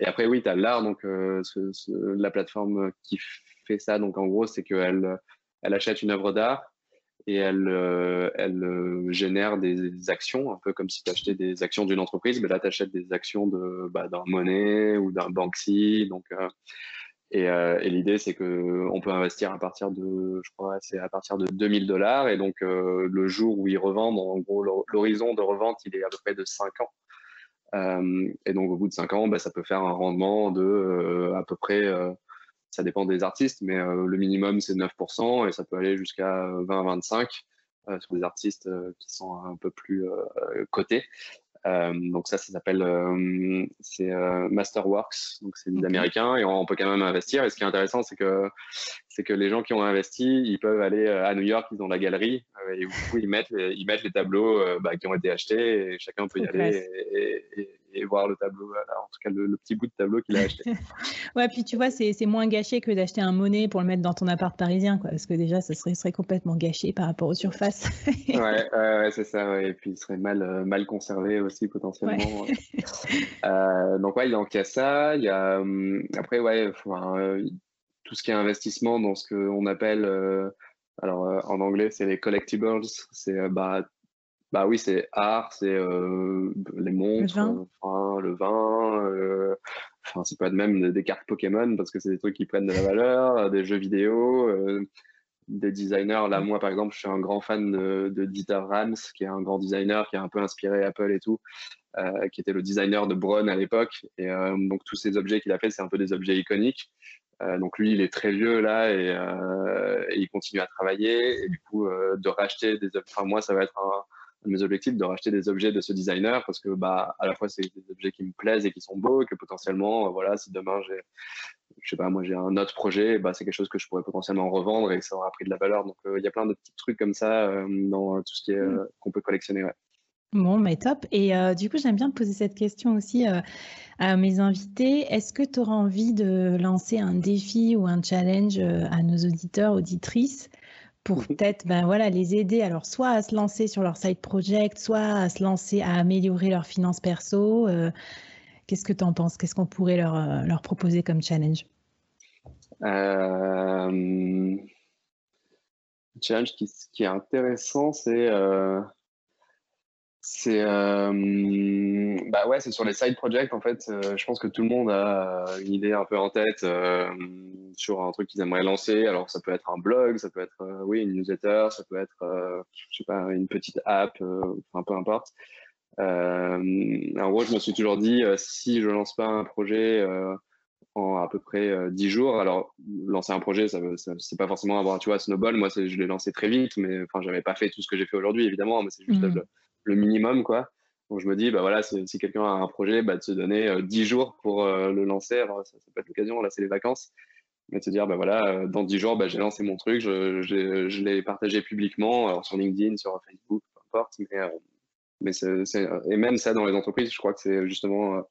Et après, oui, tu as l'art, donc ce, ce, la plateforme qui fait ça, donc en gros, c'est qu'elle elle achète une œuvre d'art et elle, euh, euh, génère des actions, un peu comme si tu achetais des actions d'une entreprise, mais là tu achètes des actions de bah, d'un Money ou d'un Banksy. Donc, euh, et, et l'idée c'est que on peut investir à partir de, je crois, c'est à partir de 2000 dollars. Et donc le jour où ils revendent, en gros l'horizon de revente il est à peu près de 5 ans. et donc au bout de 5 ans, bah, ça peut faire un rendement de à peu près ça dépend des artistes, mais euh, le minimum c'est 9% et ça peut aller jusqu'à 20-25 euh, sur des artistes euh, qui sont un peu plus cotés. donc ça, ça s'appelle c'est Masterworks, donc c'est des Américains et on, peut quand même investir. Et ce qui est intéressant, c'est que c'est que les gens qui ont investi, ils peuvent aller à New York, ils ont la galerie et du coup ils mettent les, ils mettent les tableaux bah, qui ont été achetés et chacun peut y aller et, et voir le tableau, en tout cas le, petit bout de tableau qu'il a acheté. ouais, puis tu vois, c'est moins gâché que d'acheter un monnaie pour le mettre dans ton appart parisien, quoi, parce que déjà, ça serait, serait complètement gâché par rapport aux surfaces. ouais, ouais c'est ça, et puis il serait mal, euh, mal conservé aussi potentiellement. euh, donc ouais, il y a ça, il y a hum, après ouais, euh, tout ce qui est investissement dans ce qu'on appelle euh, alors en anglais c'est les collectibles, c'est bah bah oui, c'est art, c'est euh, les montres, le vin, euh, enfin c'est pas de même des cartes Pokémon parce que c'est des trucs qui prennent de la valeur, euh, des jeux vidéo, des designers. Là, moi par exemple, je suis un grand fan de, de, Dieter Rams, qui est un grand designer qui a un peu inspiré Apple et tout, qui était le designer de Braun à l'époque. Et donc tous ces objets qu'il a fait, c'est un peu des objets iconiques. donc lui, il est très vieux là et, et, il continue à travailler. Et du coup, de racheter des, enfin moi, ça va être un mes objectifs de racheter des objets de ce designer parce que bah à la fois c'est des objets qui me plaisent et qui sont beaux et que potentiellement euh, voilà si demain j'ai je sais pas moi j'ai un autre projet bah c'est quelque chose que je pourrais potentiellement revendre et ça aura pris de la valeur donc euh, il y a plein de petits trucs comme ça euh, dans tout ce qui est mm. qu'on peut collectionner ouais. Bon, mais top. Et du coup, j'aime bien poser cette question aussi à mes invités. Est-ce que tu auras envie de lancer un défi ou un challenge à nos auditeurs, auditrices? Pour peut-être ben voilà, les aider alors soit à se lancer sur leur side project, soit à se lancer à améliorer leurs finances perso. Euh, qu'est-ce que tu en penses? Qu'est-ce qu'on pourrait leur, euh, leur, proposer comme challenge? Euh, Challenge qui, qui, est intéressant, c'est c'est euh, bah ouais, c'est sur les side projects en fait. Euh, je pense que tout le monde a une idée un peu en tête euh, sur un truc qu'ils aimeraient lancer. Alors ça peut être un blog, ça peut être oui une newsletter, ça peut être je sais pas une petite app, enfin peu importe. en gros, je me suis toujours dit si je lance pas un projet en à peu près 10 jours. Alors, lancer un projet, ça, ça c'est pas forcément avoir, tu vois, Snowball. Moi, je l'ai lancé très vite, mais enfin, j'avais pas fait tout ce que j'ai fait aujourd'hui, évidemment, mais c'est juste mmh le minimum, quoi. Donc je me dis, bah voilà, si, quelqu'un a un projet, bah, de se donner 10 euh, jours pour euh, le lancer. Alors ça, peut être l'occasion, là c'est les vacances. Mais de se dire, bah voilà, euh, dans 10 jours, bah, j'ai lancé mon truc, je, je, l'ai partagé publiquement, alors sur LinkedIn, sur Facebook, peu importe. Mais, mais c'est, et même ça dans les entreprises, je crois que c'est justement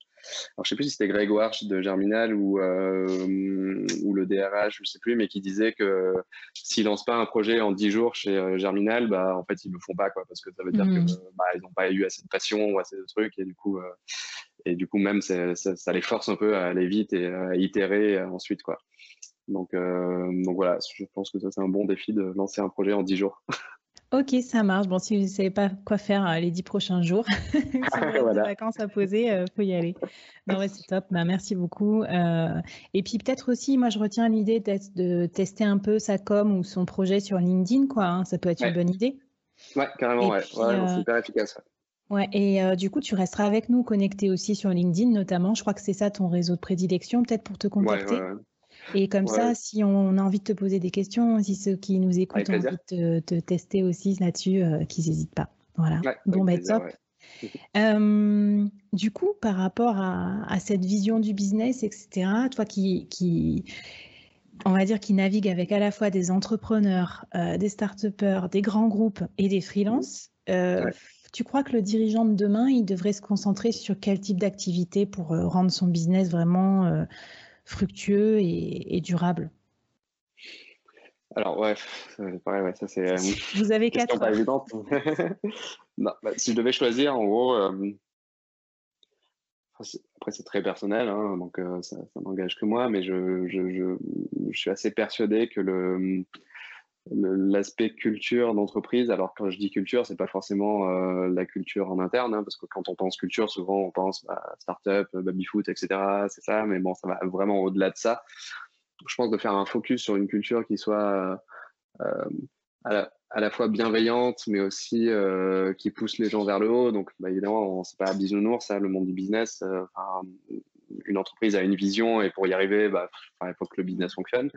alors je sais plus si c'était Grégoire de Germinal ou, euh, ou le DRH, je sais plus, mais qui disait que s'ils lancent pas un projet en 10 jours chez euh, Germinal, bah, en fait, ils le font pas, quoi, parce que ça veut dire qu'ils que mmh. bah, ils n'ont pas eu assez de passion ou assez de trucs, et du coup, euh, et du coup même, ça, ça, les force un peu à aller vite et à itérer ensuite, quoi. Donc, donc voilà, je pense que ça, c'est un bon défi de lancer un projet en 10 jours. Ok, ça marche. Bon, si vous ne savez pas quoi faire euh, les dix prochains jours, si vous avez des vacances à poser, il euh, faut y aller. Non, ouais, c'est top. Bah, merci beaucoup. Euh, et puis peut-être aussi, moi, je retiens l'idée de tester un peu sa com ou son projet sur LinkedIn, quoi. Hein. Ça peut être une bonne idée. Ouais, carrément, ouais. c'est hyper efficace. Ouais, et du coup, tu resteras avec nous connecté aussi sur LinkedIn notamment. Je crois que c'est ça ton réseau de prédilection, peut-être pour te contacter. Et comme ça, si on a envie de te poser des questions, si ceux qui nous écoutent ont envie de te, tester aussi là-dessus, qu'ils n'hésitent pas. Voilà. bon, ben top. du coup, par rapport à, cette vision du business, etc., toi qui, qui, on va dire, qui navigue avec à la fois des entrepreneurs, euh, des start-upers, des grands groupes et des freelances, euh, tu crois que le dirigeant de demain, il devrait se concentrer sur quel type d'activité pour euh, rendre son business vraiment fructueux et, durable alors ouais, pareil, ouais, ça c'est. Vous avez quatre. Pas évidente. non, bah, si je devais choisir, en gros, après, c'est très personnel, hein, donc euh, ça, n'engage que moi, mais je, je, je, je, suis assez persuadé que le, l'aspect culture d'entreprise, alors quand je dis culture, c'est pas forcément euh, la culture en interne, hein, parce que quand on pense culture, souvent on pense à startup, babyfoot, etc. C'est ça, mais bon, ça va vraiment au-delà de ça. Je pense de faire un focus sur une culture qui soit euh, à la, fois bienveillante, mais aussi euh, qui pousse les gens vers le haut. Donc, bah, évidemment, c'est pas bisounours, ça, le monde du business. Euh, une entreprise a une vision et pour y arriver, bah, il faut que le business fonctionne.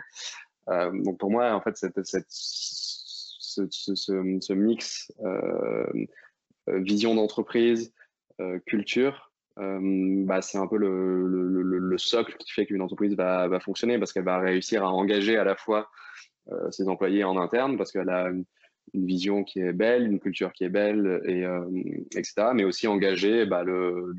Euh, donc, pour moi, en fait, ce, ce, ce, mix vision d'entreprise, culture, bah, c'est un peu le, le, le, socle qui fait qu'une entreprise va, fonctionner parce qu'elle va réussir à engager à la fois ses employés en interne parce qu'elle a une, vision qui est belle, une culture qui est belle, et, euh, etc. Mais aussi engager bah, le,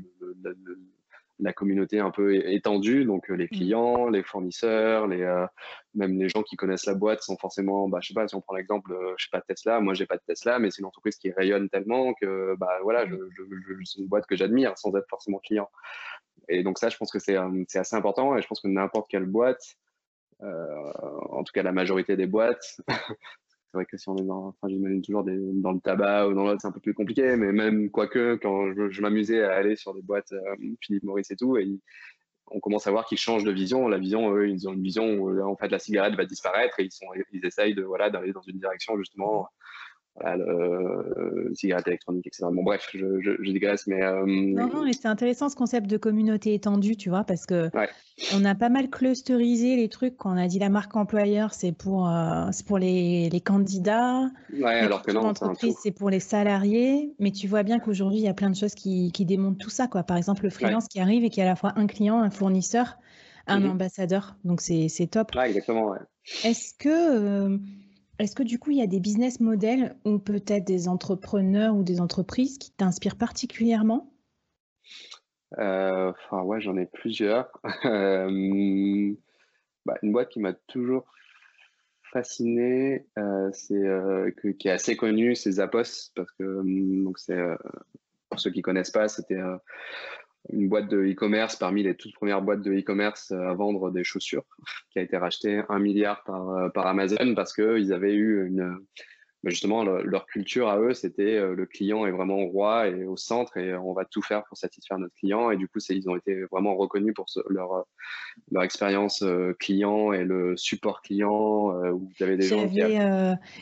la communauté un peu étendue, donc euh, les mm. clients, les fournisseurs, les, euh, même les gens qui connaissent la boîte sans forcément, bah, je sais pas, si on prend l'exemple, je sais pas Tesla, moi j'ai pas de Tesla, mais c'est une entreprise qui rayonne tellement que bah voilà, je, je, c'est une boîte que j'admire sans être forcément client. Et donc ça, je pense que c'est assez important, et je pense que n'importe quelle boîte, en tout cas la majorité des boîtes, c'est vrai que si on est dans, enfin, toujours des, dans le tabac ou dans l'autre, c'est un peu plus compliqué, mais même quoique, quand je, m'amusais à aller sur des boîtes euh, Philippe Maurice et tout, et on commence à voir qu'ils changent de vision. La vision, eux, ils ont une vision où en fait la cigarette va disparaître et ils sont, ils essayent de voilà d'aller dans une direction justement euh, cigarette électronique, etc. Bon, bref, je, je, je digresse, mais. Euh, non, non, mais c'est intéressant ce concept de communauté étendue, tu vois, parce que on a pas mal clusterisé les trucs quand on a dit la marque employeur, c'est pour, euh, pour les, les, candidats. Ouais, alors que non. L'entreprise, c'est pour les salariés. Mais tu vois bien qu'aujourd'hui, il y a plein de choses qui, qui, démontrent tout ça, quoi. Par exemple, le freelance qui arrive et qui a à la fois un client, un fournisseur, un mhm. ambassadeur. Donc, c'est top. Ouais, exactement, ouais. Est-ce que. Est-ce que du coup, il y a des business models ou peut-être des entrepreneurs ou des entreprises qui t'inspirent particulièrement? Euh, Enfin, ouais, j'en ai plusieurs. Euh, bah, une boîte qui m'a toujours fasciné, euh, qui est assez connue, c'est Zappos, parce que donc c'est pour ceux qui connaissent pas, c'était une boîte de e-commerce parmi les toutes premières boîtes de e-commerce euh, à vendre des chaussures, qui a été rachetée un milliard par, euh, par Amazon parce qu'ils avaient eu une, bah, justement, leur culture à eux, c'était euh, le client est vraiment roi et au centre et on va tout faire pour satisfaire notre client. Et du coup, ils ont été vraiment reconnus pour leur, leur expérience euh, client et le support client euh, où vous avez des gens qui.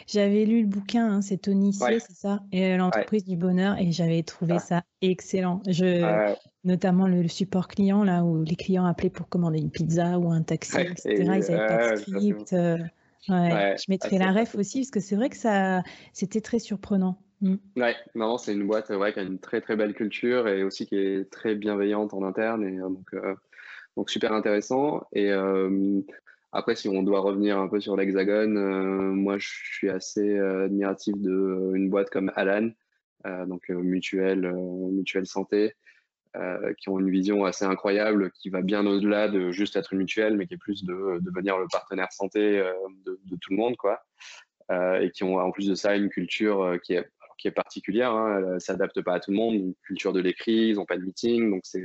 J'avais lu le bouquin, hein, c'est Tony c'est ça, et l'entreprise du bonheur, et j'avais trouvé ah. ça excellent. Je, notamment le, support client, là où les clients appelaient pour commander une pizza ou un taxi, etc. ils n'avaient pas de script. Ouais, je mettrai la ref aussi parce que c'est vrai que ça, c'était très surprenant. Mm. Ouais, non, c'est une boîte ouais, qui a une très très belle culture et aussi qui est très bienveillante en interne et euh, donc, euh, donc super intéressant. Et euh, après, si on doit revenir un peu sur l'hexagone, moi je suis assez admiratif d'une boîte comme Alan, donc mutuelle, mutuelle santé, euh, qui ont une vision assez incroyable, qui va bien au-delà de juste être une mutuelle, mais qui est plus de, devenir le partenaire santé euh, de, tout le monde, quoi. Euh, et qui ont en plus de ça une culture qui est qui est particulière, hein, elle s'adapte pas à tout le monde, une culture de l'écrit, ils n'ont pas de meeting, donc c'est,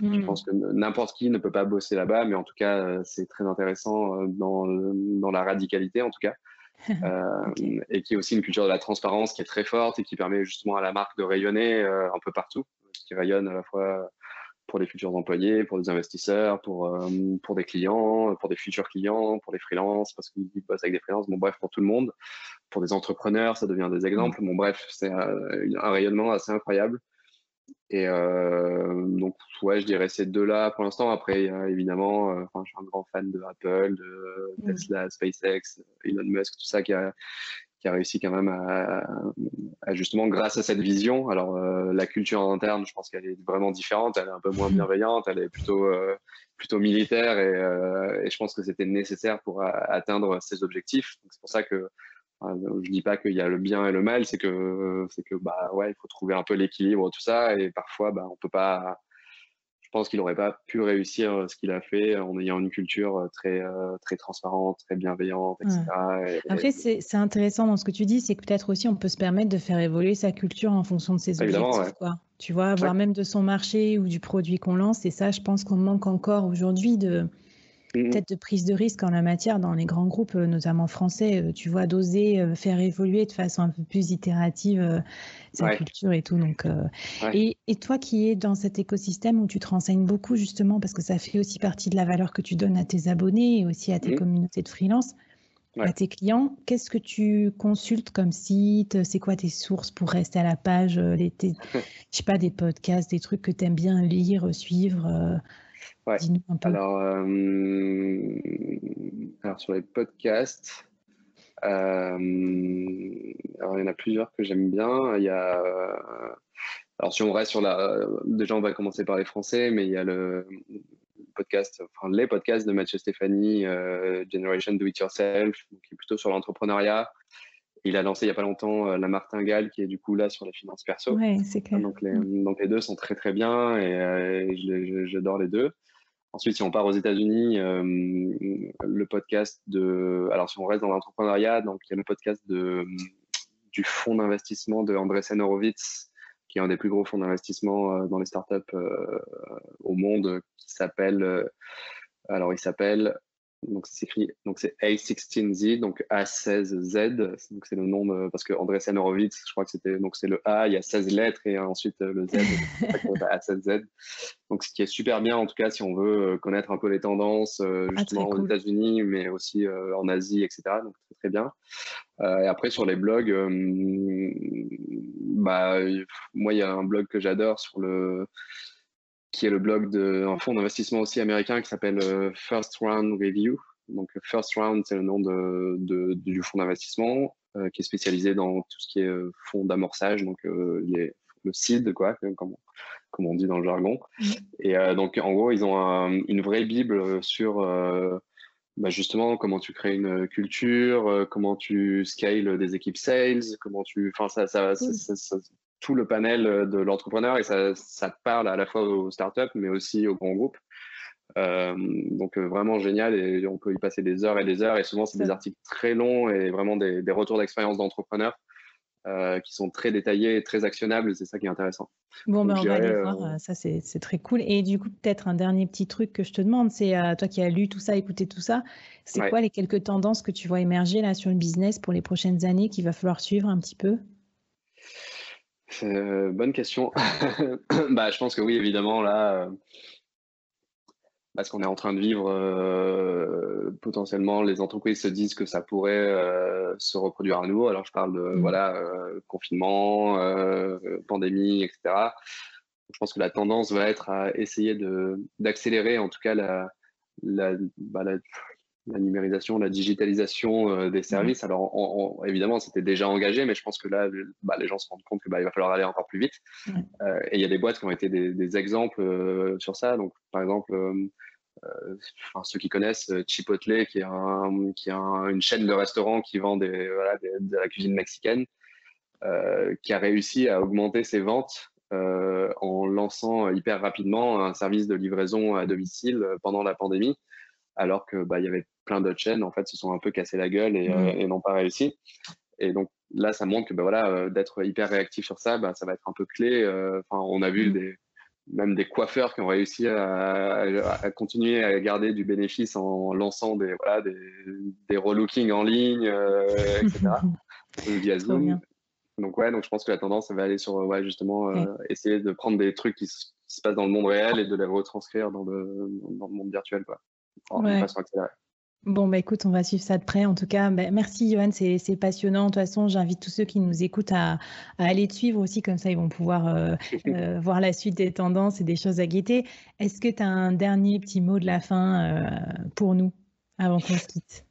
je hmm. pense que n'importe qui ne peut pas bosser là-bas, mais en tout cas c'est très intéressant dans, dans la radicalité en tout cas. et qui est aussi une culture de la transparence qui est très forte et qui permet justement à la marque de rayonner un peu partout qui rayonne à la fois pour les futurs employés, pour des investisseurs, pour, euh, pour des clients, pour des futurs clients, pour les freelances, parce qu'ils bossent avec des freelances, bon bref, pour tout le monde. Pour des entrepreneurs, ça devient des exemples. Bon bref, c'est un, rayonnement assez incroyable. et donc, ouais, je dirais ces deux-là pour l'instant. Après, évidemment, je suis un grand fan de Apple, de mmh. Tesla, SpaceX, Elon Musk, tout ça qui a, qui a réussi quand même à, justement, grâce à cette vision. Alors, la culture interne, je pense qu'elle est vraiment différente. Elle est un peu moins mmh. bienveillante, elle est plutôt, plutôt militaire et, et, je pense que c'était nécessaire pour atteindre ces objectifs. C'est pour ça que je dis pas qu'il y a le bien et le mal, c'est que c'est que bah ouais, il faut trouver un peu l'équilibre tout ça et parfois bah on peut pas pense qu'il n'aurait pas pu réussir ce qu'il a fait en ayant une culture très très transparente, très bienveillante, etc. Après, c'est intéressant dans ce que tu dis, c'est que peut-être aussi on peut se permettre de faire évoluer sa culture en fonction de ses objectifs. Quoi. Tu vois, voire même de son marché ou du produit qu'on lance. Et ça, je pense qu'on manque encore aujourd'hui de, peut-être de prise de risque en la matière dans les grands groupes, euh, notamment français, euh, tu vois, d'oser euh, faire évoluer de façon un peu plus itérative sa culture et tout. Donc, et, et, toi qui es dans cet écosystème où tu te renseignes beaucoup justement, parce que ça fait aussi partie de la valeur que tu donnes à tes abonnés et aussi à tes mmh communautés de freelance, à tes clients, qu'est-ce que tu consultes comme site? C'est quoi tes sources pour rester à la page les, Je sais pas, des podcasts, des trucs que tu aimes bien lire, suivre Ouais. Alors, euh, alors, sur les podcasts, euh, alors, il y en a plusieurs que j'aime bien. Il y a, alors si on reste sur la, déjà on va commencer par les Français, mais il y a le podcast, enfin les podcasts de Mathieu Stéphanie, euh, Generation Do It Yourself, qui est plutôt sur l'entrepreneuriat. Il a lancé il n'y a pas longtemps La Martingale, qui est du coup là sur les finances perso. Ouais, c'est clair. Donc les, donc les, deux sont très très bien et, j'adore les deux. Ensuite, si on part aux États-Unis, euh, le podcast de. Alors, si on reste dans l'entrepreneuriat, donc il y a le podcast du fonds d'investissement de Andresen Horowitz, qui est un des plus gros fonds d'investissement euh, dans les startups euh, au monde, qui s'appelle. alors, il s'appelle donc c'est écrit, donc c'est A16Z, donc A16Z, donc c'est le nom de, parce que André je crois que c'était, donc c'est le A, il y a 16 lettres et ensuite euh, le Z, A16Z. Donc ce qui est super bien en tout cas si on veut euh, connaître un peu les tendances euh, ah, justement aux États-Unis, mais aussi en Asie, etc. Donc très très bien. et après sur les blogs, bah moi il y a un blog que j'adore sur le qui est le blog d'un fonds d'investissement aussi américain qui s'appelle euh, First Round Review. Donc First Round, c'est le nom de, du fonds d'investissement euh, qui est spécialisé dans tout ce qui est euh, fonds d'amorçage, donc les, le seed, quoi, comme, comme, on dit dans le jargon. Mmh. Et donc en gros, ils ont une vraie bible sur bah, justement comment tu crées une culture, comment tu scales des équipes sales, comment tu, enfin ça, ça, ça, tout le panel euh, de l'entrepreneur et ça, ça, parle à la fois aux startups mais aussi aux grands groupes. Euh, donc euh, vraiment génial et on peut y passer des heures et des heures. Et souvent c'est des articles très longs et vraiment des, des retours d'expérience d'entrepreneurs euh, qui sont très détaillés et très actionnables c'est ça qui est intéressant. Bon ben on va aller voir, ça c'est très cool. Et du coup peut-être un dernier petit truc que je te demande c'est toi qui as lu tout ça, écouté tout ça, c'est quoi les quelques tendances que tu vois émerger là sur le business pour les prochaines années qu'il va falloir suivre un petit peu? Euh, bonne question. bah, je pense que oui, évidemment, là, euh, parce qu'on est en train de vivre, euh, potentiellement, les entreprises se disent que ça pourrait se reproduire à nouveau. Alors, je parle de mmh. voilà, confinement, pandémie, etc. Je pense que la tendance va être à essayer d'accélérer, en tout cas, la, la, bah, la, la numérisation, la digitalisation euh, des mmh services. Alors, évidemment, c'était déjà engagé, mais je pense que là, bah, les gens se rendent compte qu'il bah, va falloir aller encore plus vite. Euh, et il y a des boîtes qui ont été des, exemples euh, sur ça. Donc, par exemple, ceux qui connaissent Chipotle, qui est, un, qui une chaîne de restaurants qui vend des, de la cuisine mexicaine, qui a réussi à augmenter ses ventes en lançant hyper rapidement un service de livraison à domicile pendant la pandémie alors que bah, il y avait plein d'autres chaînes en fait se sont un peu cassé la gueule et, euh, mmh. n'ont pas réussi. Et donc là, ça montre que bah, voilà, euh, d'être hyper réactif sur ça, bah, ça va être un peu clé. Euh, enfin, on a vu mmh. des, même des coiffeurs qui ont réussi à, continuer à garder du bénéfice en lançant des, voilà, des, des relookings en ligne, etc. via Zoom. Donc ouais, donc je pense que la tendance va aller sur ouais, justement essayer de prendre des trucs qui se, passent dans le monde réel et de les retranscrire dans le, dans le monde virtuel quoi. Ouais. Bon, bah écoute, on va suivre ça de près. En tout cas, bah, merci Johan, c'est passionnant. De toute façon, j'invite tous ceux qui nous écoutent à, aller te suivre aussi, comme ça ils vont pouvoir euh, euh, voir la suite des tendances et des choses à guetter. Est-ce que tu as un dernier petit mot de la fin euh, pour nous avant qu'on se quitte?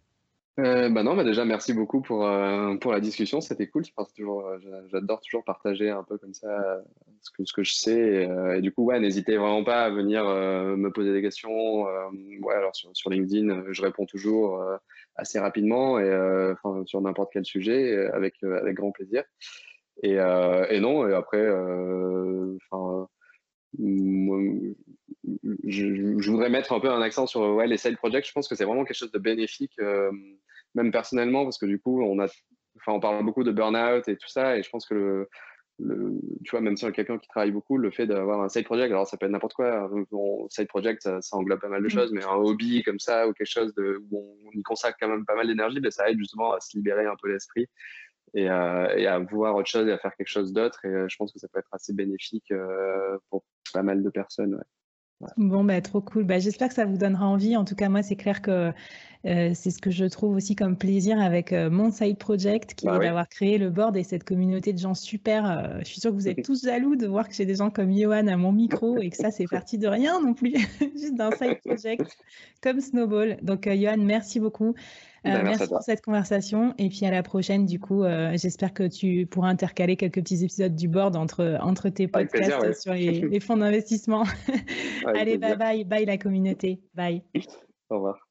Bah non, mais déjà merci beaucoup pour, pour la discussion, c'était cool. toujours, j'adore toujours partager un peu comme ça ce que, je sais. Et, du coup, ouais, n'hésitez vraiment pas à venir me poser des questions. ouais, alors sur, LinkedIn, je réponds toujours assez rapidement et sur n'importe quel sujet avec, avec grand plaisir. Et, et non, et après, enfin je, voudrais mettre un peu un accent sur ouais, les side projects. Je pense que c'est vraiment quelque chose de bénéfique, euh, même personnellement, parce que du coup, on, a, enfin, on parle beaucoup de burn-out et tout ça. Et je pense que le, le, tu vois, même si on est quelqu'un qui travaille beaucoup, le fait d'avoir un side project, alors ça peut être n'importe quoi. Bon, side project, ça, englobe pas mal de mm. choses, mais un hobby comme ça ou quelque chose de, où on, y consacre quand même pas mal d'énergie, ben, ça aide justement à se libérer un peu l'esprit et, euh, et, à voir autre chose et à faire quelque chose d'autre. Et euh, je pense que ça peut être assez bénéfique euh, pour pas mal de personnes. Ouais. Bon, bah, trop cool. Bah, J'espère que ça vous donnera envie. En tout cas, moi, c'est clair que c'est ce que je trouve aussi comme plaisir avec euh, mon side project, qui bah est d'avoir créé le board et cette communauté de gens super. Euh, je suis sûre que vous êtes tous jaloux de voir que j'ai des gens comme Johan à mon micro et que ça, c'est parti de rien non plus, juste d'un side project comme Snowball. Donc, Johan, merci beaucoup. Bah, merci, pour cette conversation. Et puis à la prochaine, du coup, j'espère que tu pourras intercaler quelques petits épisodes du board entre, entre tes podcasts sur les, les fonds d'investissement. Allez, bye bye, bye la communauté. Bye. Au revoir.